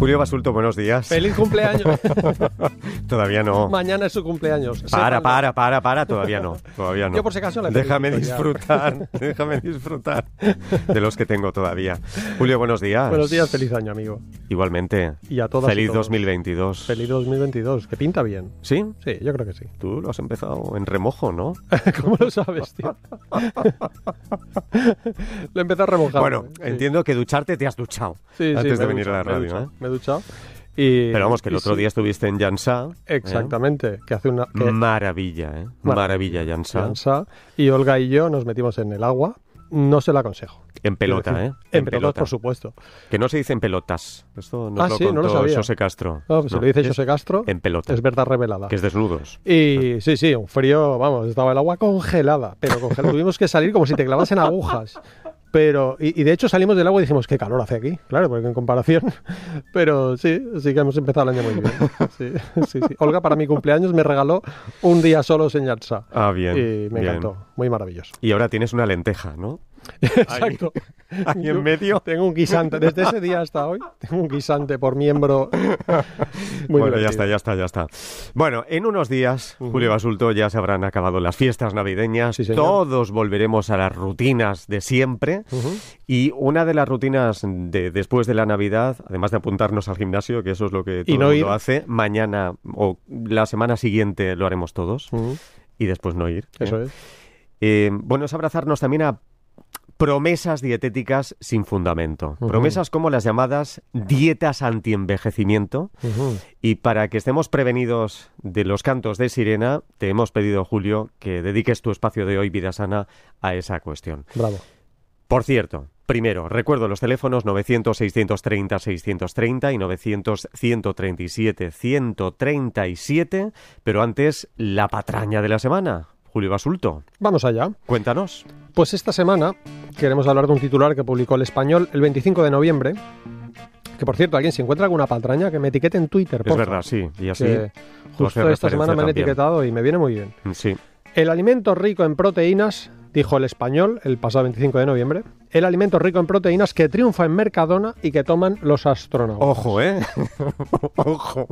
Julio Basulto, buenos días. ¡Feliz cumpleaños! todavía no. Mañana es su cumpleaños. Para, para, para, para, todavía no. Todavía no. Yo por si acaso le Déjame disfrutar, déjame disfrutar de los que tengo todavía. Julio, buenos días. Buenos días, feliz año, amigo. Igualmente. Y a todas y Feliz todos. 2022. Feliz 2022, que pinta bien. ¿Sí? Sí, yo creo que sí. Tú lo has empezado en remojo, ¿no? ¿Cómo lo sabes, tío? lo empecé a remojar. Bueno, Sí. entiendo que ducharte te has duchado Sí, antes de venir a la radio, ¿eh? Me duchado. Y, Pero vamos, que el otro sí, día estuviste en Jansa. ¿eh? Exactamente, que hace una... que- Maravilla, ¿eh? Maravilla, Jansa. Jansa, y Olga y yo nos metimos en el agua. No se lo aconsejo. En pelota, Quiero ¿eh? decir, En, pelotas, por supuesto. Que no se dice en pelotas. Esto nos Ah, lo sí, no lo contó sabía. José Castro. No, pues se No, lo dice José Castro. En pelota. Es verdad revelada. Que es desnudos. Y sí, sí, un frío, vamos, estaba el agua congelada, pero congelada. tuvimos que salir como si te clavasen agujas. Pero, y, y de hecho salimos del agua y dijimos, qué calor hace aquí, claro, porque en comparación. Pero sí, sí que hemos empezado el año muy bien. Sí, sí, sí. Olga para mi cumpleaños me regaló un día solo en Yatsa. Ah, bien. Y me bien. encantó, muy maravilloso. Y ahora tienes una lenteja, ¿no? Exacto. Yo en medio. Tengo un guisante, desde ese día hasta hoy, tengo un guisante por miembro. Muy bueno, ya está, ya está, ya está. Bueno, en unos días, Julio Basulto, ya se habrán acabado las fiestas navideñas. Sí. Todos volveremos a las rutinas de siempre. Y una de las rutinas de después de la Navidad, además de apuntarnos al gimnasio, que eso es lo que todo Y no el mundo ir. hace, mañana o la semana siguiente lo haremos todos. Y después no ir. ¿eh? Eso es. Eh, bueno, es abrazarnos también a promesas dietéticas sin fundamento. Promesas como las llamadas dietas antienvejecimiento. Ujú. Y para que estemos prevenidos de los cantos de sirena, te hemos pedido, Julio, que dediques tu espacio de hoy, Vida Sana, a esa cuestión. Bravo. Por cierto, primero, recuerdo los teléfonos 900-630-630 y 900-137-137, pero antes, la patraña de la semana. Julio Basulto, Vamos allá. cuéntanos. Pues esta semana queremos hablar de un titular que publicó el español el 25 de noviembre. Que por cierto, alguien si encuentra alguna patraña, que me etiquete en Twitter. Es verdad, sí. Y así. justo esta semana me han etiquetado y me viene muy bien. también. Sí. El alimento rico en proteínas, dijo el español el pasado 25 de noviembre, el alimento rico en proteínas que triunfa en Mercadona y que toman los astronautas. Ojo, ¿eh? Ojo.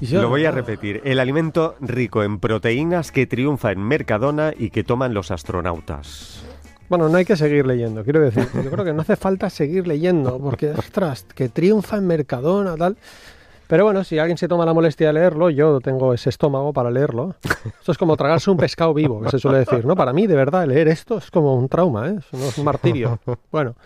Yo- Lo voy a repetir. El alimento rico en proteínas que triunfa en Mercadona y que toman los astronautas. Bueno, no hay que seguir leyendo, quiero decir. Yo creo que no hace falta seguir leyendo, porque, ostras, que triunfa en Mercadona, tal. Pero bueno, si alguien se toma la molestia de leerlo, yo tengo ese estómago para leerlo. Esto es como tragarse un pescado vivo, que se suele decir, ¿no? Para mí, de verdad, leer esto es como un trauma, ¿eh? Es un- martirio. Bueno,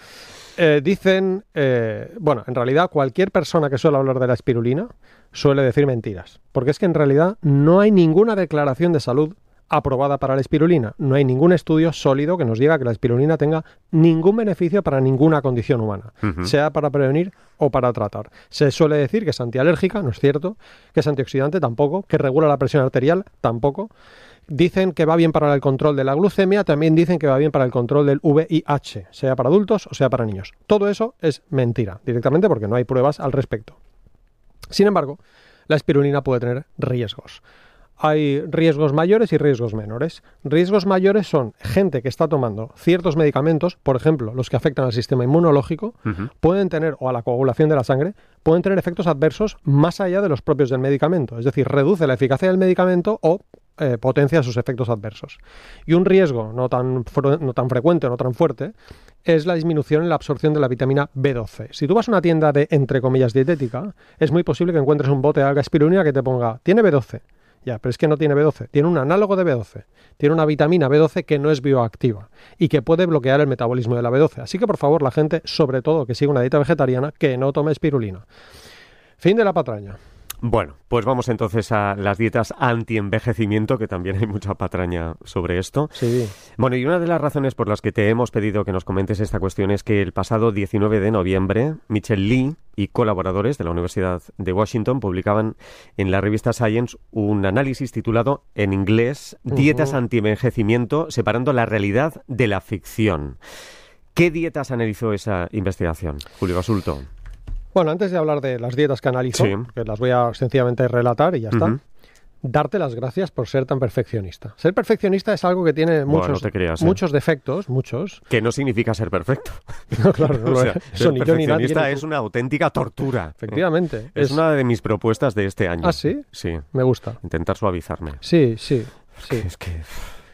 eh, dicen, eh, bueno, en realidad cualquier persona que suele hablar de la espirulina suele decir mentiras, porque es que en realidad no hay ninguna declaración de salud aprobada para la espirulina. No hay ningún estudio sólido que nos diga que la espirulina tenga ningún beneficio para ninguna condición humana, sea para prevenir o para tratar. Se suele decir que es antialérgica, no es cierto, que es antioxidante tampoco, que regula la presión arterial tampoco. Dicen que va bien para el control de la glucemia, también dicen que va bien para el control del VIH, sea para adultos o sea para niños. Todo eso es mentira, directamente porque no hay pruebas al respecto. Sin embargo, la espirulina puede tener riesgos. Hay riesgos mayores y riesgos menores. Riesgos mayores son gente que está tomando ciertos medicamentos, por ejemplo, los que afectan al sistema inmunológico, pueden tener, o a la coagulación de la sangre, pueden tener efectos adversos más allá de los propios del medicamento. Es decir, reduce la eficacia del medicamento o eh, potencia sus efectos adversos. Y un riesgo no tan, no tan frecuente, no tan fuerte, es la disminución en la absorción de la vitamina B12. Si tú vas a una tienda de, entre comillas, dietética, es muy posible que encuentres un bote de alga espirulina que te ponga, tiene B12. Ya, pero es que no tiene B12, tiene un análogo de B12, tiene una vitamina B12 que no es bioactiva y que puede bloquear el metabolismo de la B12. Así que por favor, la gente, sobre todo que siga una dieta vegetariana, que no tome espirulina. Fin de la patraña. Bueno, pues vamos entonces a las dietas anti-envejecimiento, que también hay mucha patraña sobre esto. Sí. Bueno, y una de las razones por las que te hemos pedido que nos comentes esta cuestión es que el pasado 19 de noviembre, Michelle Lee y colaboradores de la Universidad de Washington publicaban en la revista Science un análisis titulado en inglés Dietas Ujú. anti-envejecimiento, separando la realidad de la ficción. ¿Qué dietas analizó esa investigación, Julio Basulto? Bueno, antes de hablar de las dietas que analizo, Sí. que las voy a sencillamente relatar y ya está. Darte las gracias por ser tan perfeccionista. Ser perfeccionista es algo que tiene no creas, ¿eh? muchos defectos, muchos. Que no significa ser perfecto. No, claro, no O sea, es. ser Eso ni yo ni nadie. perfeccionista ni es una auténtica tortura. Efectivamente. Es, una de mis propuestas de este año. ¿Ah, sí? Sí. Me gusta. Intentar suavizarme. Sí, sí, sí. Es que,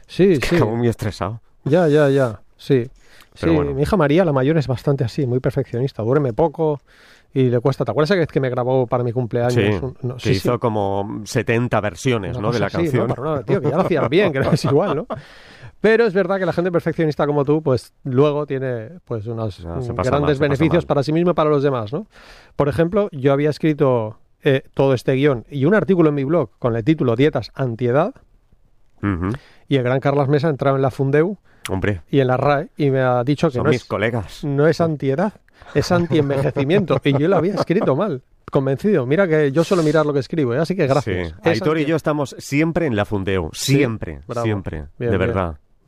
Sí, es que sí. acabo muy estresado. Ya, ya, ya. Sí. Pero sí, bueno. mi hija María, la mayor, es bastante así, muy perfeccionista. Duerme poco y le cuesta. ¿Te acuerdas que, que me grabó para mi cumpleaños? Sí, un- no, que sí, hizo sí, como 70 versiones una ¿no? de la así, canción. ¿no? Pero no, tío, que ya lo hacían bien, que no es igual, ¿no? Pero es verdad que la gente perfeccionista como tú, pues luego tiene pues unos pasa grandes mal, beneficios para sí mismo y para los demás, ¿no? Por ejemplo, yo había escrito eh, todo este guion y un artículo en mi blog con el título Dietas antiedad y el gran Carlas Mesa entraba en la Fundeu Hombre, y en la RAE y me ha dicho que son no mis es, colegas. no es antiedad, es antienvejecimiento. y yo lo había escrito mal, convencido. Mira que yo suelo mirar lo que escribo, ¿eh? así que gracias. Sí. Aitor y yo estamos siempre en la Fundeu. Sí, Siempre, bravo. siempre. Bien, de bien.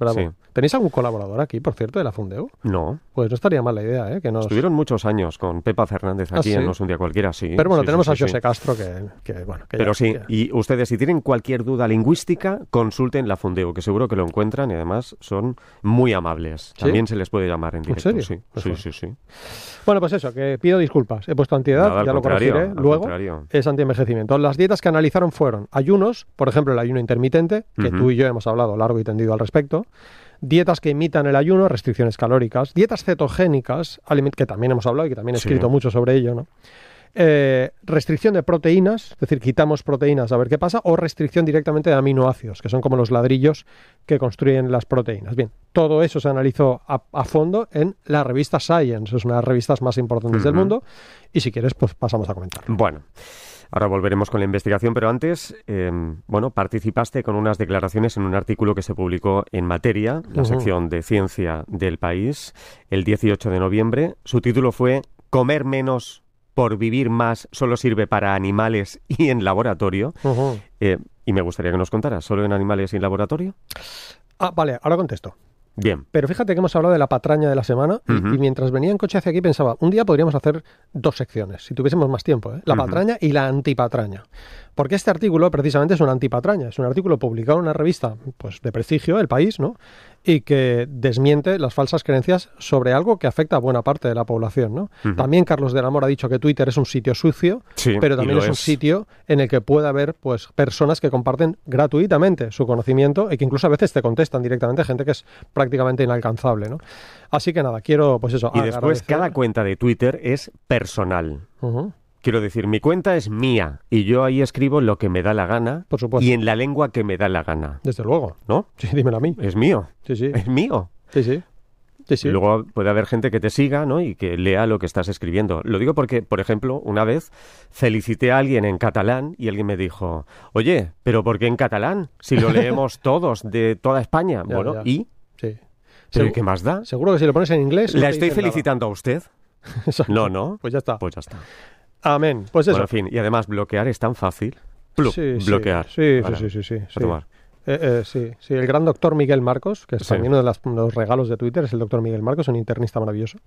Verdad. Bravo. Sí. ¿Tenéis algún colaborador aquí, por cierto, de la Fundeu? No. Pues no estaría mal la idea, ¿eh? Que nos... Estuvieron muchos años con Pepa Fernández ¿Ah, aquí sí? en No es un día cualquiera, sí. Pero bueno, Sí, tenemos a José. Castro que, que, bueno, que Pero ya- sí, ya- y ustedes si tienen cualquier duda lingüística, consulten la Fundeu, que seguro que lo encuentran y además son muy amables. También se les puede llamar en directo. serio? Sí, Pues sí, bueno. sí, sí. Bueno, pues eso, que pido disculpas. He puesto antiedad, Nada, ya lo corregiré. Luego contrario. es antienvejecimiento. Las dietas que analizaron fueron ayunos, por ejemplo, el ayuno intermitente, que tú y yo hemos hablado largo y tendido al respecto. Dietas que imitan el ayuno, restricciones calóricas. Dietas cetogénicas, que también hemos hablado y que también he Sí. escrito mucho sobre ello, ¿no? Eh, restricción de proteínas, es decir, quitamos proteínas a ver qué pasa, o restricción directamente de aminoácidos, que son como los ladrillos que construyen las proteínas. Bien, todo eso se analizó a, a fondo en la revista Science, es una de las revistas más importantes del mundo, y si quieres, pues pasamos a comentar. Bueno, ahora volveremos con la investigación, pero antes, eh, bueno, participaste con unas declaraciones en un artículo que se publicó en Materia, la sección de ciencia del país, el 18 de noviembre. Su título fue Comer menos por vivir más solo sirve para animales y en laboratorio. Eh, y me gustaría que nos contaras, ¿solo en animales y en laboratorio? Ah, vale, ahora contesto. Bien. Pero fíjate que hemos hablado de la patraña de la semana y, mientras venía en coche hacia aquí pensaba, un día podríamos hacer dos secciones, si tuviésemos más tiempo, ¿eh? la patraña y la antipatraña. Porque este artículo precisamente es una antipatraña, es un artículo publicado en una revista pues, de prestigio, El País, ¿no? Y que desmiente las falsas creencias sobre algo que afecta a buena parte de la población. ¿no? También Carlos del Amor ha dicho que Twitter es un sitio sucio, Sí, pero también es un sitio en el que puede haber pues personas que comparten gratuitamente su conocimiento y que incluso a veces te contestan directamente gente que es prácticamente inalcanzable, ¿no? Así que nada, quiero pues eso. Y después agradecer- cada cuenta de Twitter es personal. Ujú, Quiero decir, mi cuenta es mía y yo ahí escribo lo que me da la gana por supuesto. y en la lengua que me da la gana, Desde luego. ¿no? Sí, dímelo a mí. Es mío, Sí, sí. es mío. Sí, sí. Sí, sí. Luego puede haber gente que te siga, ¿no? Y que lea lo que estás escribiendo. Lo digo porque, por ejemplo, una vez felicité a alguien en catalán y alguien me dijo, oye, pero ¿por qué en catalán? Si lo leemos todos de toda España. Ya, bueno, ya. ¿y? Sí. ¿Pero Segu- qué más da? Seguro que si lo pones en inglés. ¿La estoy dicen nada. felicitando a usted? No, no. Pues ya está. Pues ya está. Amén. Pues eso. Bueno, en fin, y además bloquear es tan fácil. Sí, sí. bloquear. Sí, sí, sí, sí, tomar. Eh, eh, sí, sí, el gran doctor Miguel Marcos, que es Sí. también uno de las- los regalos de Twitter, es el doctor Miguel Marcos, un internista maravilloso.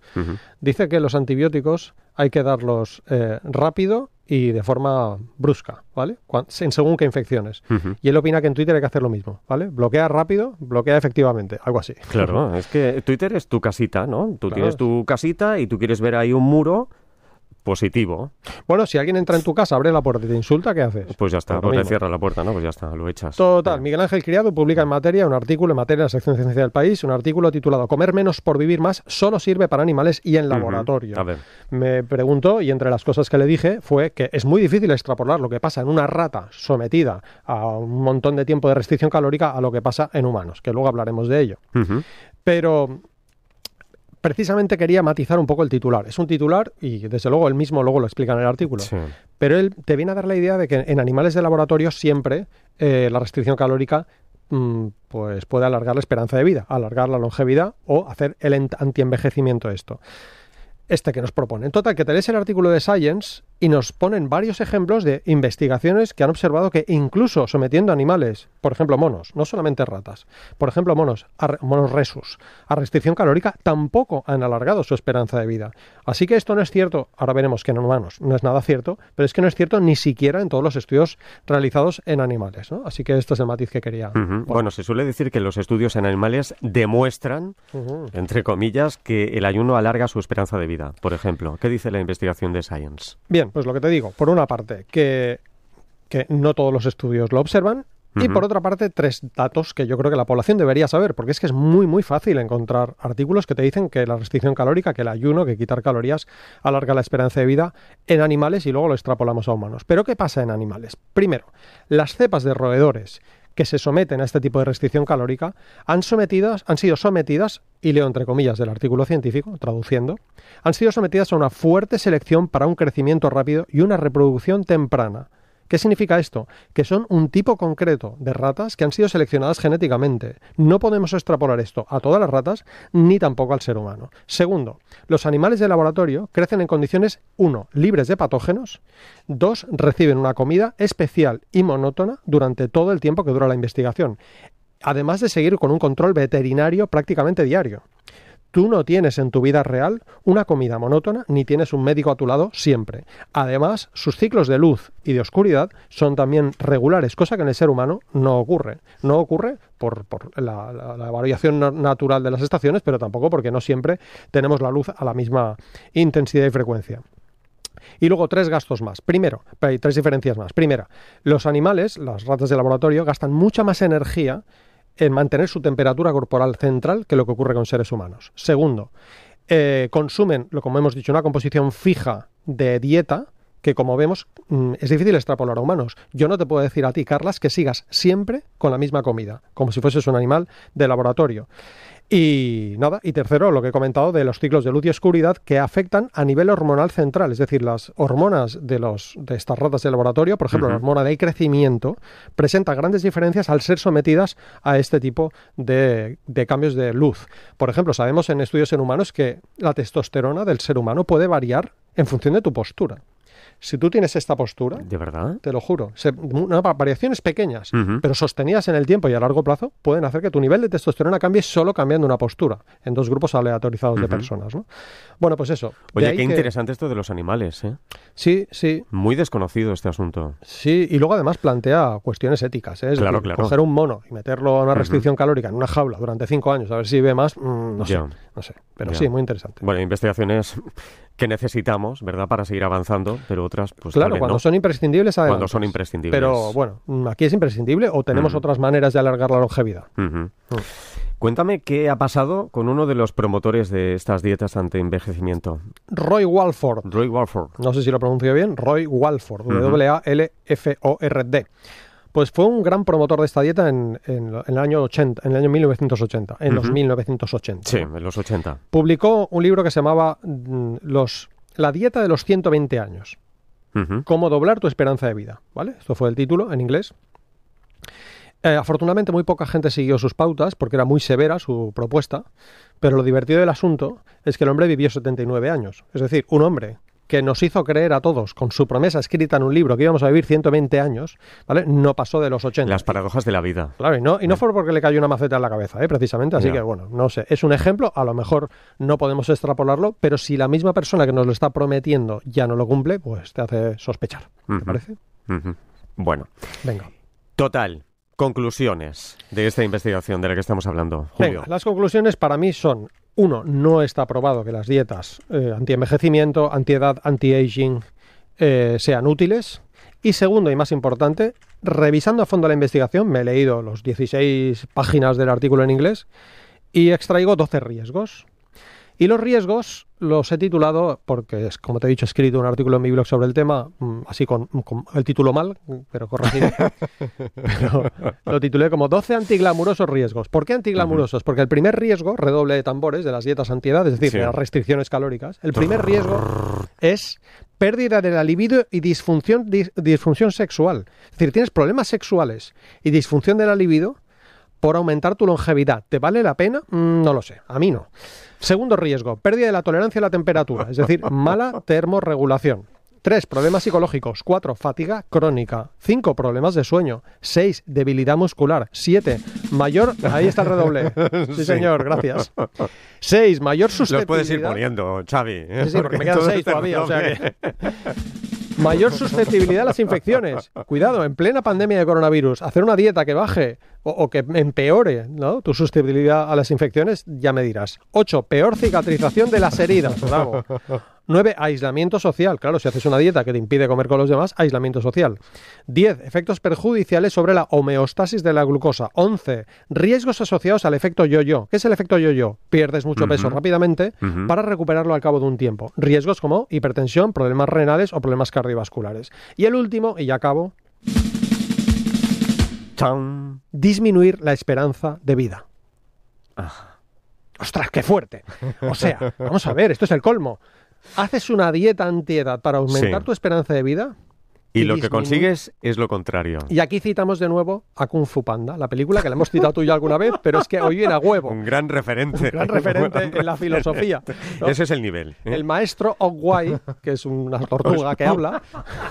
Dice que los antibióticos hay que darlos eh, rápido y de forma brusca, ¿vale? Cuan- en según qué infecciones. Y él opina que en Twitter hay que hacer lo mismo, ¿vale? Bloquea rápido, bloquea efectivamente, algo así. Claro, es que Twitter es tu casita, ¿no? Tú Claro. tienes tu casita y tú quieres ver ahí un muro positivo. Bueno, si alguien entra en tu casa, abre la puerta y te insulta, ¿qué haces? Pues ya está, Pues pues le mismo. cierra la puerta, ¿no? Pues ya está, lo echas. Total, Miguel Ángel Criado publica en materia un artículo en materia de la sección de ciencia del país, un artículo titulado Comer menos por vivir más solo sirve para animales y en laboratorio. A ver. me preguntó y entre las cosas que le dije fue que es muy difícil extrapolar lo que pasa en una rata sometida a un montón de tiempo de restricción calórica a lo que pasa en humanos, que luego hablaremos de ello. Pero precisamente quería matizar un poco el titular. Es un titular y desde luego él mismo luego lo explica en el artículo. Sí. Pero él te viene a dar la idea de que en animales de laboratorio siempre eh, la restricción calórica mm, pues puede alargar la esperanza de vida, alargar la longevidad o hacer el ent- antienvejecimiento esto. Este que nos propone. En total, que te lees el artículo de Science y nos ponen varios ejemplos de investigaciones que han observado que incluso sometiendo animales, por ejemplo monos, no solamente ratas, por ejemplo monos, monos resus, a restricción calórica, tampoco han alargado su esperanza de vida. Así que esto no es cierto, ahora veremos que en humanos no es nada cierto, pero es que no es cierto ni siquiera en todos los estudios realizados en animales. Así que este es el matiz que quería. Bueno, se suele decir que los estudios en animales demuestran, entre comillas, que el ayuno alarga su esperanza de vida. Por ejemplo, ¿qué dice la investigación de Science? Bien, pues lo que te digo, por una parte, que, que no todos los estudios lo observan, y por otra parte, tres datos que yo creo que la población debería saber, porque es que es muy, muy fácil encontrar artículos que te dicen que la restricción calórica, que el ayuno, que quitar calorías alarga la esperanza de vida en animales y luego lo extrapolamos a humanos. Pero ¿qué pasa en animales? Primero, las cepas de roedores que se someten a este tipo de restricción calórica han, sometidas, han sido sometidas, y leo entre comillas del artículo científico, traduciendo, han sido sometidas a una fuerte selección para un crecimiento rápido y una reproducción temprana, ¿Qué significa esto? Que son un tipo concreto de ratas que han sido seleccionadas genéticamente. No podemos extrapolar esto a todas las ratas ni tampoco al ser humano. Segundo, los animales de laboratorio crecen en condiciones, uno, libres de patógenos, dos, reciben una comida especial y monótona durante todo el tiempo que dura la investigación, además de seguir con un control veterinario prácticamente diario. Tú no tienes en tu vida real una comida monótona ni tienes un médico a tu lado siempre. Además, sus ciclos de luz y de oscuridad son también regulares, cosa que en el ser humano no ocurre. No ocurre por, la, variación natural de las estaciones, pero tampoco porque no siempre tenemos la luz a la misma intensidad y frecuencia. Y luego tres gastos más. Primero, hay tres diferencias más. Primera, los animales, las ratas de laboratorio, gastan mucha más energía en mantener su temperatura corporal central que lo que ocurre con seres humanos. Segundo, eh, consumen, lo como hemos dicho, una composición fija de dieta que como vemos mm, es difícil extrapolar a humanos. Yo no te puedo decir a ti, Carlas, que sigas siempre con la misma comida, como si fueses un animal de laboratorio. Y nada, y tercero, lo que he comentado de los ciclos de luz y oscuridad que afectan a nivel hormonal central, es decir, las hormonas de, los, de estas ratas de laboratorio, por ejemplo, la hormona del crecimiento, presenta grandes diferencias al ser sometidas a este tipo de, de cambios de luz. Por ejemplo, sabemos en estudios en humanos que la testosterona del ser humano puede variar en función de tu postura. Si tú tienes esta postura, ¿de verdad? Te lo juro, variaciones pequeñas, pero sostenidas en el tiempo y a largo plazo, pueden hacer que tu nivel de testosterona cambie solo cambiando una postura en dos grupos aleatorizados de personas. ¿no? Bueno, pues eso. Oye, qué interesante esto de los animales, ¿eh? Sí, sí. Muy desconocido este asunto. Sí, y luego además plantea cuestiones éticas. ¿eh? Es claro, decir, claro. coger un mono y meterlo a una restricción calórica en una jaula durante cinco años, a ver si ve más, mm, no sé. No sé. Pero sí, muy interesante. Bueno, investigaciones que necesitamos, ¿verdad?, para seguir avanzando, pero otras, pues claro, cuando son imprescindibles. Cuando son imprescindibles. Pero bueno, aquí es imprescindible o tenemos otras maneras de alargar la longevidad. Mm. Cuéntame qué ha pasado con uno de los promotores de estas dietas ante envejecimiento. Roy Walford. Roy Walford. No sé si lo pronuncio bien. Roy Walford. W-A-L-F-O-R-D pues fue un gran promotor de esta dieta en, el año 80, en el año 1980, en los 1980. Sí, en los 80. Publicó un libro que se llamaba mm, los, La dieta de los 120 años. Cómo doblar tu esperanza de vida, ¿vale? Esto fue el título en inglés. Eh, afortunadamente muy poca gente siguió sus pautas porque era muy severa su propuesta, pero lo divertido del asunto es que el hombre vivió 79 años. Es decir, un hombre que nos hizo creer a todos con su promesa escrita en un libro que íbamos a vivir 120 años, ¿vale? No pasó de los 80. Las paradojas de la vida. Claro, y no, y no fue porque le cayó una maceta en la cabeza, ¿eh? precisamente. Así que, bueno, no sé. Es un ejemplo, a lo mejor no podemos extrapolarlo, pero si la misma persona que nos lo está prometiendo ya no lo cumple, pues te hace sospechar. ¿Te parece? Bueno. Venga. Total. Conclusiones de esta investigación de la que estamos hablando. Julio. Venga, las conclusiones para mí son uno, no está probado que las dietas eh, anti-envejecimiento, anti-edad, anti-aging eh, sean útiles. Y segundo, y más importante, revisando a fondo la investigación, me he leído los 16 páginas del artículo en inglés y extraigo 12 riesgos. Y los riesgos los he titulado, porque es, como te he dicho, he escrito un artículo en mi blog sobre el tema, mm, así con, el título mal, pero corregido. pero lo titulé como 12 antiglamurosos riesgos. ¿Por qué antiglamurosos? Porque el primer riesgo, redoble de tambores, de las dietas antiedad, es decir, de las restricciones calóricas, el primer riesgo es pérdida de la libido y disfunción, disfunción sexual. Es decir, tienes problemas sexuales y disfunción de la libido por aumentar tu longevidad. ¿Te vale la pena? Mm, no lo sé, a mí no. Segundo riesgo, pérdida de la tolerancia a la temperatura, es decir, mala termorregulación. 3. Problemas psicológicos. 4. Fatiga crónica. 5. Problemas de sueño. 6. Debilidad muscular. 7. Mayor... Ahí está el redoble. Sí, señor, gracias. 6. Mayor susceptibilidad... Los puedes ir poniendo, Xavi. Sí, sí, porque me quedan 6 todavía, o sea que... Mayor susceptibilidad a las infecciones. Cuidado, en plena pandemia de coronavirus, hacer una dieta que baje o, que empeore ¿no? tu susceptibilidad a las infecciones, ya me dirás. 8. Peor cicatrización de las heridas. 9. Aislamiento social. Claro, si haces una dieta que te impide comer con los demás, aislamiento social. 10. Efectos perjudiciales sobre la homeostasis de la glucosa. 11. Riesgos asociados al efecto yo-yo. ¿Qué es el efecto yo-yo? Pierdes mucho peso rápidamente para recuperarlo al cabo de un tiempo. Riesgos como hipertensión, problemas renales o problemas cardiovasculares. Y el último, y ya acabo, Chan. disminuir la esperanza de vida. Ah. ¡Ostras, qué fuerte! O sea, vamos a ver, esto es el colmo. Haces una dieta antiedad para aumentar Sí. tu esperanza de vida Y Y lo que consigues es lo contrario. y aquí citamos de nuevo a Kung Fu Panda, la película que la hemos citado tú y yo alguna vez, pero es que hoy viene a huevo. Un gran referente. gran referente en la filosofía. ¿no? Ese es el nivel. ¿eh? El maestro Ogwai, que es una tortuga que habla,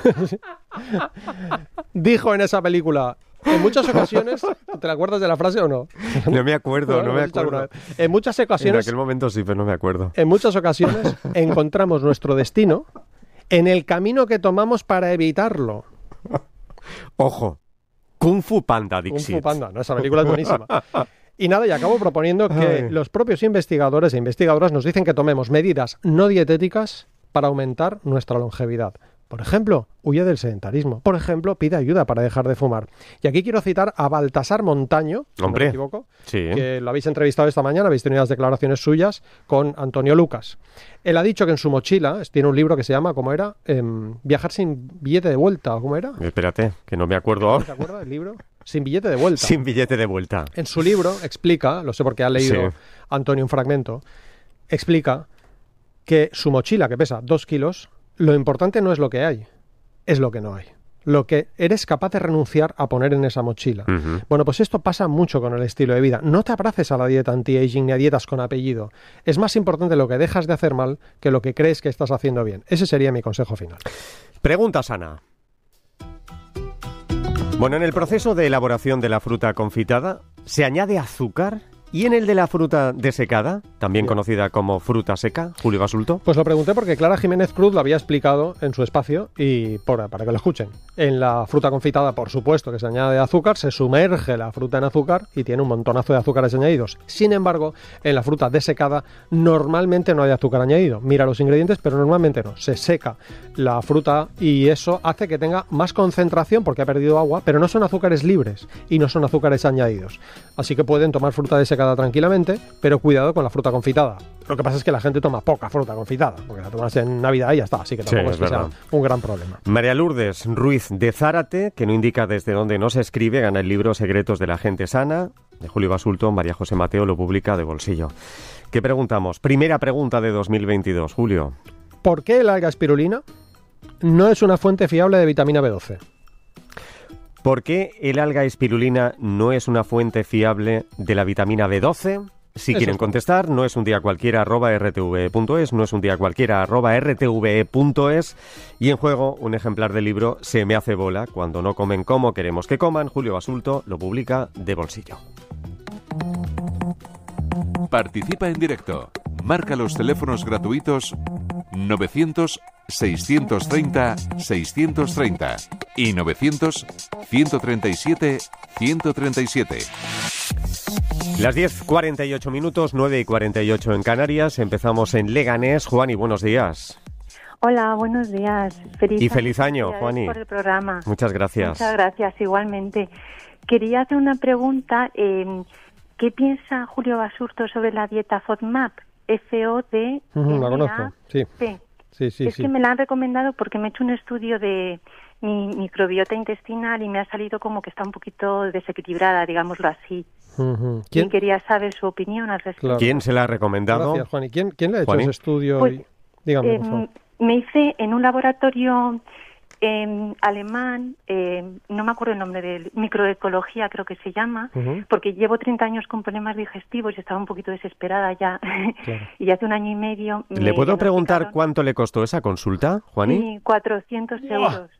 dijo en esa película, en muchas ocasiones, ¿te acuerdas de la frase o no? No me acuerdo, no me acuerdo. En muchas En ocasiones, aquel momento sí, pero no me acuerdo. en muchas ocasiones encontramos nuestro destino en el camino que tomamos para evitarlo. Ojo. Kung Fu Panda, Kung Dixit. Fu Panda, ¿no? Esa película es buenísima. Y nada, y acabo proponiendo que Ay. los propios investigadores e investigadoras nos dicen que tomemos medidas no dietéticas para aumentar nuestra longevidad. Por ejemplo, huye del sedentarismo. Por ejemplo, pide ayuda para dejar de fumar. Y aquí quiero citar a Baltasar Montaño, si no Hombre. me equivoco, Sí. que lo habéis entrevistado esta mañana, habéis tenido las declaraciones suyas con Antonio Lucas. Él ha dicho que en su mochila tiene un libro que se llama, ¿cómo era? Em, Viajar sin billete de vuelta, ¿o ¿cómo era? Espérate, que no me acuerdo ahora. ¿Te acuerdas del libro? Sin billete de vuelta. Sin billete de vuelta. En su libro explica, lo sé porque ha leído Sí. Antonio un fragmento, explica que su mochila, que pesa dos kilos, lo importante no es lo que hay, es lo que no hay. Lo que eres capaz de renunciar a poner en esa mochila. Bueno, pues esto pasa mucho con el estilo de vida. No te abraces a la dieta anti-aging ni a dietas con apellido. Es más importante lo que dejas de hacer mal que lo que crees que estás haciendo bien. Ese sería mi consejo final. Pregunta sana. Bueno, en el proceso de elaboración de la fruta confitada, ¿se añade azúcar? ¿Y en el de la fruta desecada, también conocida como fruta seca, Julio Basulto? Pues lo pregunté porque Clara Jiménez Cruz lo había explicado en su espacio y por- para que lo escuchen. En la fruta confitada, por supuesto, que se añade azúcar, se sumerge la fruta en azúcar y tiene un montonazo de azúcares añadidos. Sin embargo, en la fruta desecada normalmente no hay azúcar añadido. Mira los ingredientes, pero normalmente no. Se seca la fruta y eso hace que tenga más concentración porque ha perdido agua, pero no son azúcares libres y no son azúcares añadidos. Así que pueden tomar fruta desecada tranquilamente, pero cuidado con la fruta confitada. Lo que pasa es que la gente toma poca fruta confitada, porque la tomas en Navidad y ya está, así que Sí, tampoco es es que sea un gran problema. María Lourdes Ruiz de Zárate, que no indica desde dónde nos escribe, gana el libro Secretos de la Gente Sana, de Julio Basulto. María José Mateo lo publica de bolsillo. ¿Qué preguntamos? Primera pregunta de 2022, Julio. ¿Por qué el alga espirulina no es una fuente fiable de vitamina B12? ¿Por qué el alga espirulina no es una fuente fiable de la vitamina B12? Si Eso quieren contestar, no es un día cualquiera arroba rtve.es, no es un día cualquiera arroba rtve.es y en juego un ejemplar del libro Se me hace bola cuando no comen como queremos que coman. Julio Basulto lo publica de bolsillo. Participa en directo. Marca los teléfonos gratuitos 900 630 630 y 900 137 137. Las 10.48 minutos, 9 y 48 en Canarias. Empezamos en Leganés. Juan, y buenos días. Hola, buenos días. Feliz Y feliz año, Juani. por el programa. Muchas gracias. Muchas gracias, igualmente. Quería hacer una pregunta. eh, ¿Qué piensa Julio Basurto sobre la dieta FODMAP? F-O-D. Ujú, la conozco, sí. Sí, sí, es sí. que me la han recomendado porque me he hecho un estudio de mi microbiota intestinal y me ha salido como que está un poquito desequilibrada, digámoslo así. Ujú. Y ¿Quién? quería saber su opinión al respecto. Claro. ¿Quién se la ha recomendado? Gracias, Juan. ¿Y quién, quién le ha hecho Juani. ese estudio? Pues, Y- Dígame, por Eh, favor. me hice en un laboratorio en alemán, eh, no me acuerdo el nombre de microecología creo que se llama, porque llevo 30 años con problemas digestivos y estaba un poquito desesperada ya. y hace un año y medio... ¿Le puedo preguntar cuánto le costó esa consulta, Juani? Sí, 400 euros.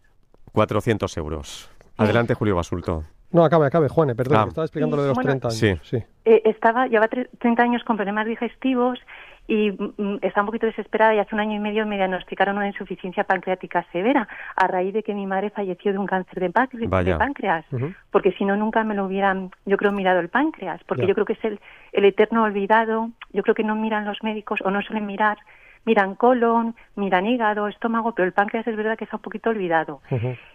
400 euros. Adelante, Julio Basulto. No, acabe, acabe, Juan, perdón, ah. estaba explicando lo de los 30 años. Sí. sí. Eh, estaba, lleva 30 años con problemas digestivos y mm, estaba un poquito desesperada y hace un año y medio me diagnosticaron una insuficiencia pancreática severa a raíz de que mi madre falleció de un cáncer de, páncreas, porque si no nunca me lo hubieran, yo creo, mirado el páncreas, porque yo creo que es el, el eterno olvidado, yo creo que no miran los médicos o no suelen mirar. Miran colon, miran hígado, estómago, pero el páncreas es verdad que está un poquito olvidado.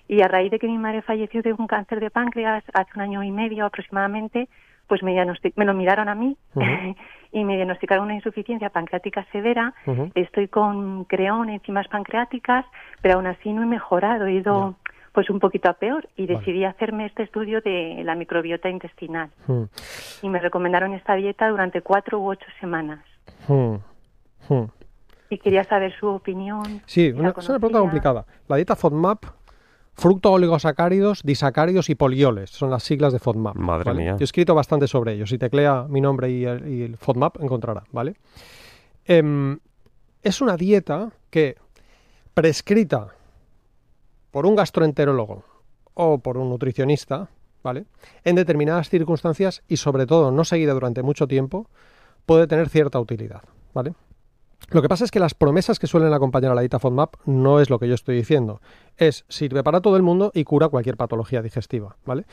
Y a raíz de que mi madre falleció de un cáncer de páncreas hace un año y medio aproximadamente, pues me, me lo miraron a mí y me diagnosticaron una insuficiencia pancreática severa. Estoy con creón, enzimas pancreáticas, pero aún así no he mejorado, he ido pues un poquito a peor y decidí hacerme este estudio de la microbiota intestinal. Y me recomendaron esta dieta durante cuatro u ocho semanas. Y quería saber su opinión. Sí, es una pregunta complicada. La dieta FODMAP Fructo oligosacáridos, disacáridos y polioles. Son las siglas de FODMAP. Madre mía. Yo he escrito bastante sobre ellos. Si teclea mi nombre y el, FODMAP, encontrará, ¿vale? Em, es una dieta que, prescrita por un gastroenterólogo o por un nutricionista, ¿vale? En determinadas circunstancias y sobre todo no seguida durante mucho tiempo, puede tener cierta utilidad, ¿vale? Lo que pasa es que las promesas que suelen acompañar a la dieta FODMAP no es lo que yo estoy diciendo. Es sirve para todo el mundo y cura cualquier patología digestiva, ¿vale?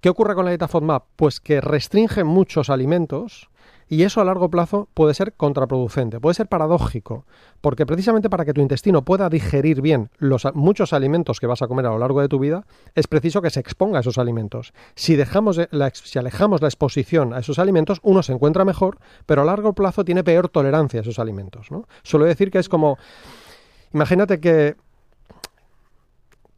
¿Qué ocurre con la dieta FODMAP? Pues que restringe muchos alimentos y eso a largo plazo puede ser contraproducente, puede ser paradójico, porque precisamente para que tu intestino pueda digerir bien los muchos alimentos que vas a comer a lo largo de tu vida, es preciso que se exponga a esos alimentos. Si, dejamos la, si alejamos la exposición a esos alimentos, uno se encuentra mejor, pero a largo plazo tiene peor tolerancia a esos alimentos. ¿no? Suelo decir que es como, imagínate que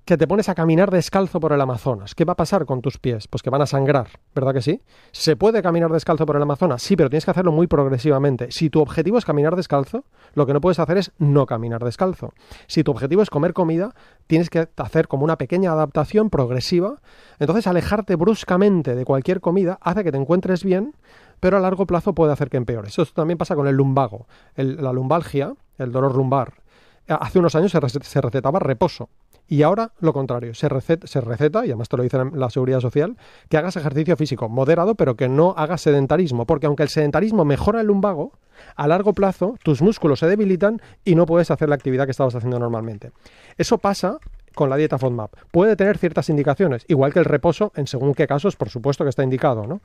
que te pones a caminar descalzo por el Amazonas. ¿Qué va a pasar con tus pies? Pues que van a sangrar, ¿verdad que sí? ¿Se puede caminar descalzo por el Amazonas? Sí, pero tienes que hacerlo muy progresivamente. Si tu objetivo es caminar descalzo, lo que no puedes hacer es no caminar descalzo. Si tu objetivo es comer comida, tienes que hacer como una pequeña adaptación progresiva. Entonces, alejarte bruscamente de cualquier comida hace que te encuentres bien, pero a largo plazo puede hacer que empeores. Eso también pasa con el lumbago. la lumbalgia, el dolor lumbar. Hace unos años se recetaba reposo y ahora lo contrario, se receta, y además te lo dice la Seguridad Social, que hagas ejercicio físico moderado, pero que no hagas sedentarismo, porque aunque el sedentarismo mejora el lumbago, a largo plazo tus músculos se debilitan y no puedes hacer la actividad que estabas haciendo normalmente. Eso pasa con la dieta FODMAP. Puede tener ciertas indicaciones, igual que el reposo, en según qué casos, por supuesto que está indicado, ¿no?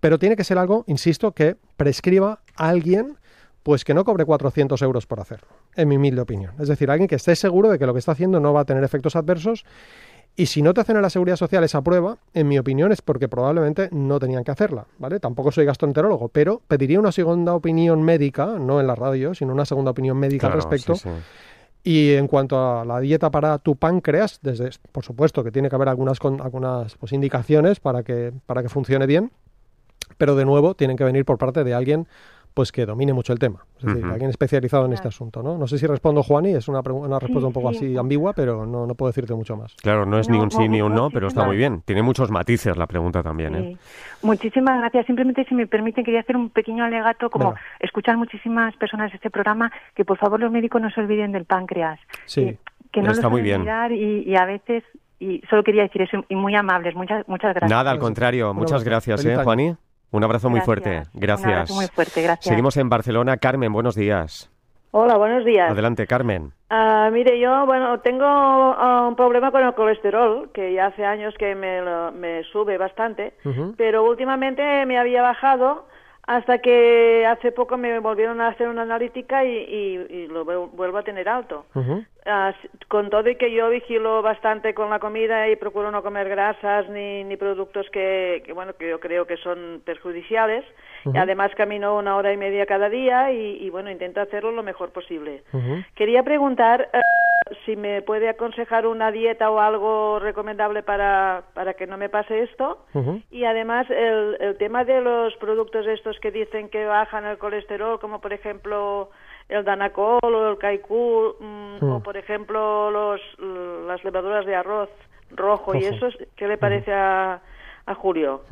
Pero tiene que ser algo, insisto, que prescriba a alguien pues que no cobre 400 euros por hacerlo, en mi humilde opinión. Es decir, alguien que esté seguro de que lo que está haciendo no va a tener efectos adversos y si no te hacen en la seguridad social esa prueba, en mi opinión es porque probablemente no tenían que hacerla, ¿vale? Tampoco soy gastroenterólogo, pero pediría una segunda opinión médica, no en la radio, sino una segunda opinión médica al respecto. Y en cuanto a la dieta para tu páncreas, desde, por supuesto que tiene que haber algunas, algunas pues, indicaciones para que, para que funcione bien, pero de nuevo tienen que venir por parte de alguien pues que domine mucho el tema. Es decir, alguien especializado en este asunto, ¿no? No sé si respondo, Juani, es una, una respuesta un poco así ambigua, pero no, no puedo decirte mucho más. Claro, no es ni un sí ni un no, pero está muy bien. Tiene muchos matices la pregunta también, ¿eh? Muchísimas gracias. Simplemente, si me permiten, quería hacer un pequeño alegato, como escuchar muchísimas personas este programa, que por favor los médicos no se olviden del páncreas. Sí, que, no está muy bien. Y, y a veces y solo quería decir eso y muy amables. Muchas, muchas gracias. Nada, al contrario. Muchas gracias, ¿eh, Juani? Un abrazo muy fuerte. Gracias. Un abrazo muy fuerte, gracias. Seguimos en Barcelona. Carmen, buenos días. Hola, buenos días. Adelante, Carmen. Ah, mire, yo, bueno, tengo ah, un problema con el colesterol, que ya hace años que me, me sube bastante, pero últimamente me había bajado hasta que hace poco me volvieron a hacer una analítica y, lo vuelvo a tener alto. con todo y que yo vigilo bastante con la comida y procuro no comer grasas ni, ni productos que, bueno, que yo creo que son perjudiciales. Además camino una hora y media cada día y, bueno, intento hacerlo lo mejor posible. Quería preguntar eh, si me puede aconsejar una dieta o algo recomendable para, para que no me pase esto. Y además el, el tema de los productos estos que dicen que bajan el colesterol, como por ejemplo el danacol o el caicú, mm, o por ejemplo los, las levaduras de arroz rojo, y eso, ¿qué le parece a, a, Julio?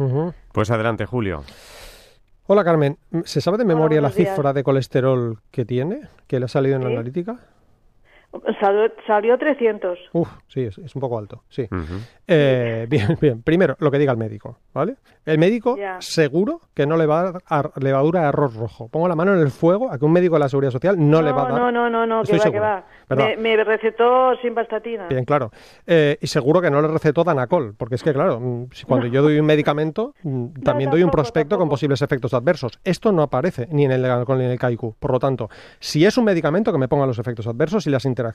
Pues adelante, Julio. Hola Carmen, ¿se sabe de memoria la cifra de colesterol que tiene, que le ha salido en la analítica? Salió, 300. Uf, sí, es, un poco alto, sí. Eh, bien, bien. Primero, lo que diga el médico, ¿vale? El médico seguro que no le va a dar levadura de arroz rojo. Pongo la mano en el fuego a que un médico de la Seguridad Social no, le va a dar... No, no, no, no, que va, que va. Me, recetó sin bastatina. Bien, claro. Eh, y seguro que no le recetó Danacol, porque es que, claro, mm, cuando yo doy un medicamento, mm, también doy un prospecto con posibles efectos adversos. Esto no aparece ni en el Danacol ni en el Kaiku. Por lo tanto, si es un medicamento, que me ponga los efectos adversos y las interacciones.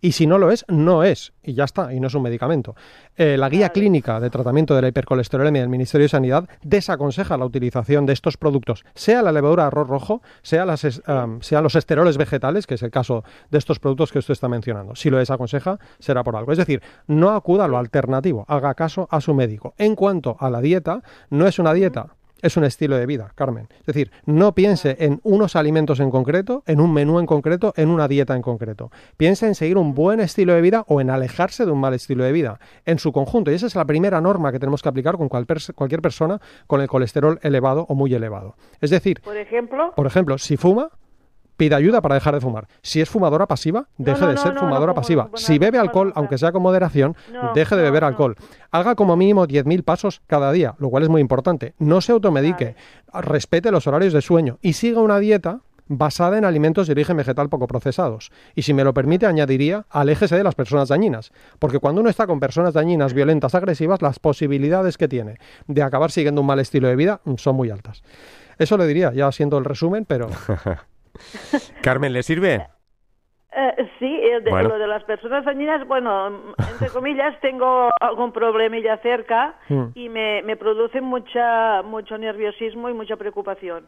Y si no lo es, no es. Y ya está, y no es un medicamento. Eh, la guía clínica de tratamiento de la hipercolesterolemia del Ministerio de Sanidad desaconseja la utilización de estos productos, sea la levadura de arroz rojo, sea, las, sea los esteroles vegetales, que es el caso de estos productos que usted está mencionando. Si lo desaconseja, será por algo. Es decir, no acuda a lo alternativo, haga caso a su médico. En cuanto a la dieta, no es una dieta es un estilo de vida, Carmen. Es decir, no piense en unos alimentos en concreto, en un menú en concreto, en una dieta en concreto. Piense en seguir un buen estilo de vida o en alejarse de un mal estilo de vida, en su conjunto. Y esa es la primera norma que tenemos que aplicar con cualquier persona con el colesterol elevado o muy elevado. Es decir, por ejemplo, por ejemplo si fuma, pida ayuda para dejar de fumar. Si es fumadora pasiva, deje de ser fumadora pasiva. si bebe alcohol, aunque sea con moderación, deje de beber alcohol. Haga como mínimo 10.000 pasos cada día, lo cual es muy importante. No se automedique, respete los horarios de sueño y siga una dieta basada en alimentos de origen vegetal poco procesados. Y si me lo permite, añadiría, aléjese de las personas dañinas, porque cuando uno está con personas dañinas, violentas, agresivas, las posibilidades que tiene de acabar siguiendo un mal estilo de vida son muy altas. Eso le diría, ya siendo el resumen, pero Carmen, ¿le sirve? Eh, sí, lo de las personas dañinas, bueno, entre comillas, tengo algún problemilla cerca hmm. y me, me, produce mucha, mucho nerviosismo y mucha preocupación.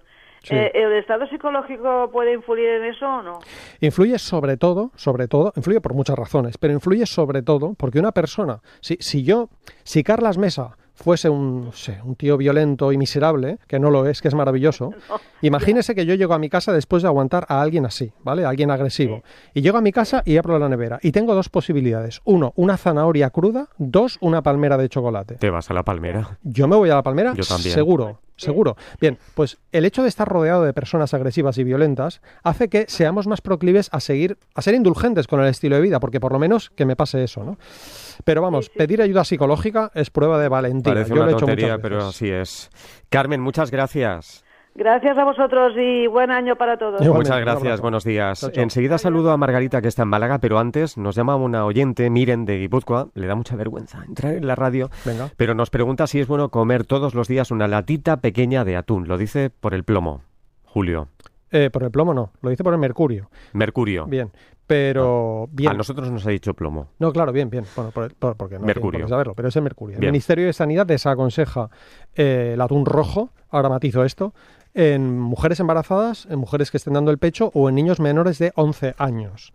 Eh, ¿El estado psicológico puede influir en eso o no? Influye sobre todo, sobre todo, influye por muchas razones, pero influye sobre todo porque una persona, si, si yo, si Carlas Mesa fuese un, un tío violento y miserable, que no lo es, que es maravilloso, imagínese que yo llego a mi casa después de aguantar a alguien así, ¿vale? A alguien agresivo. Y llego a mi casa y abro la nevera. Y tengo dos posibilidades. Uno, una zanahoria cruda. Dos, una palmera de chocolate. ¿Te vas a la palmera? Yo me voy a la palmera. Yo también. Seguro. Seguro. Bien, pues el hecho de estar rodeado de personas agresivas y violentas hace que seamos más proclives a seguir, a ser indulgentes con el estilo de vida, porque por lo menos que me pase eso, ¿no? Pero vamos, pedir ayuda psicológica es prueba de valentía. Parece Yo una lo he tontería, pero así es. Carmen, muchas gracias. Gracias a vosotros y buen año para todos. Muchas gracias, buenos días. Enseguida saludo a Margarita que está en Málaga, pero antes nos llama una oyente, Miren de Guipúzcoa, le da mucha vergüenza entrar en la radio, pero nos pregunta si es bueno comer todos los días una latita pequeña de atún. Lo dice por el plomo, Julio. Eh, por el plomo no, lo dice por el mercurio. Mercurio. Bien, pero bien. A nosotros nos ha dicho plomo. No, claro, bien, bien. Bueno, porque no mercurio. saberlo, pero es el mercurio. El Ministerio de Sanidad desaconseja eh, el atún rojo, ahora matizo esto, en mujeres embarazadas, en mujeres que estén dando el pecho o en niños menores de 11 años.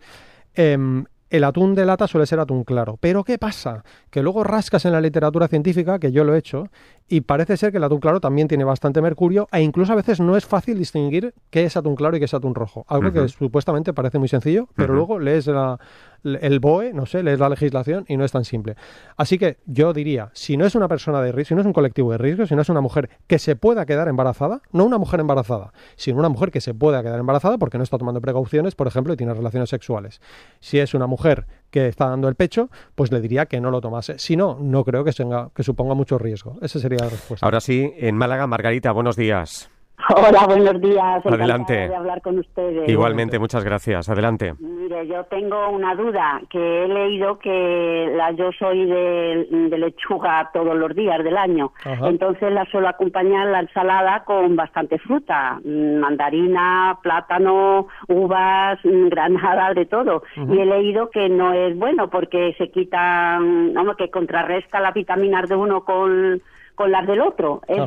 Em, el atún de lata suele ser atún claro. Pero ¿qué pasa? Que luego rascas en la literatura científica, que yo lo he hecho, y parece ser que el atún claro también tiene bastante mercurio e incluso a veces no es fácil distinguir qué es atún claro y qué es atún rojo. Algo que supuestamente parece muy sencillo, pero luego lees la, el BOE, no sé, lees la legislación y no es tan simple. Así que yo diría, si no es una persona de riesgo, si no es un colectivo de riesgo, si no es una mujer que se pueda quedar embarazada, no una mujer embarazada, sino una mujer que se pueda quedar embarazada porque no está tomando precauciones, por ejemplo, y tiene relaciones sexuales. Si es una mujer que está dando el pecho, pues le diría que no lo tomase. Si no, no creo que, tenga, que suponga mucho riesgo. Esa sería la respuesta. Ahora sí, en Málaga, Margarita, buenos días. Hola, buenos días. Adelante. De hablar con ustedes. Igualmente, muchas gracias. Adelante. Mire, yo tengo una duda, que he leído que la, yo soy de, lechuga todos los días del año. Entonces la suelo acompañar la ensalada con bastante fruta, mm, mandarina, plátano, uvas, mm, granada, de todo. Y he leído que no es bueno porque se quita, vamos, que contrarresta las vitaminas de uno con con las del otro. ¿Es,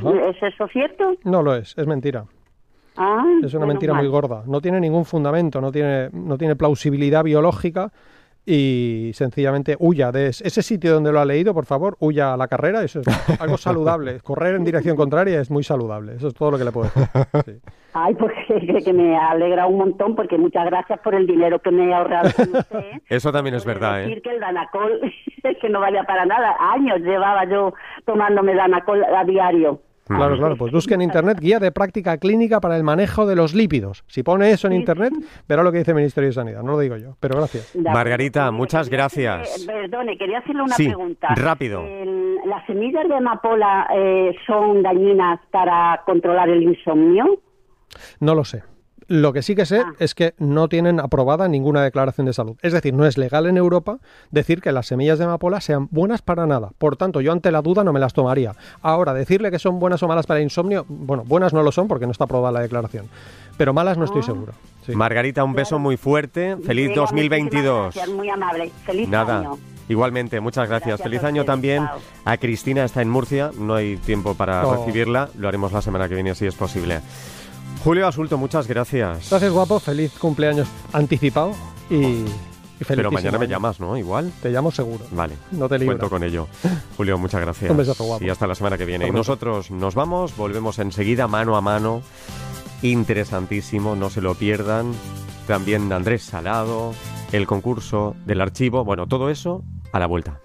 eso cierto? No lo es, es mentira. Ah, es una mentira muy gorda. No tiene ningún fundamento, no tiene, no tiene plausibilidad biológica y sencillamente huya de ese sitio donde lo ha leído, por favor, huya a la carrera. Eso es algo saludable. Correr en dirección contraria es muy saludable. Eso es todo lo que le puedo decir. Ay, pues que, me alegra un montón porque muchas gracias por el dinero que me he ahorrado Eso también es verdad, decir ¿eh? que el Danacol que no valía para nada. Años llevaba yo tomándome Danacol a diario. Claro, claro, pues busque en internet guía de práctica clínica para el manejo de los lípidos. Si pone eso en internet, verá lo que dice el Ministerio de Sanidad, no lo digo yo, pero gracias. Margarita, muchas gracias. perdone, quería hacerle una pregunta. Rápido. ¿Las semillas de amapola eh, son dañinas para controlar el insomnio? No lo sé. Lo que sí que sé ah. es que no tienen aprobada ninguna declaración de salud. Es decir, no es legal en Europa decir que las semillas de amapola sean buenas para nada. Por tanto, yo ante la duda no me las tomaría. Ahora, decirle que son buenas o malas para el insomnio, bueno, buenas no lo son porque no está aprobada la declaración. Pero malas no estoy ah. seguro. Margarita, un beso muy fuerte. Feliz 2022. Gracias, muy amable. Feliz Nada. Igualmente, muchas gracias. Feliz año también a Cristina, está en Murcia, no hay tiempo para recibirla, lo haremos la semana que viene si es posible. Julio Asulto, muchas gracias. Gracias, guapo. Feliz cumpleaños anticipado y, y Pero mañana me llamas, ¿no? Igual. Te llamo seguro. Vale. No te libro. Cuento con ello. Julio, muchas gracias. Un besazo, guapo. Y hasta la semana que viene. Y nosotros nos vamos, volvemos enseguida mano a mano. Interesantísimo, no se lo pierdan. También Andrés Salado, el concurso del archivo. Bueno, todo eso a la vuelta.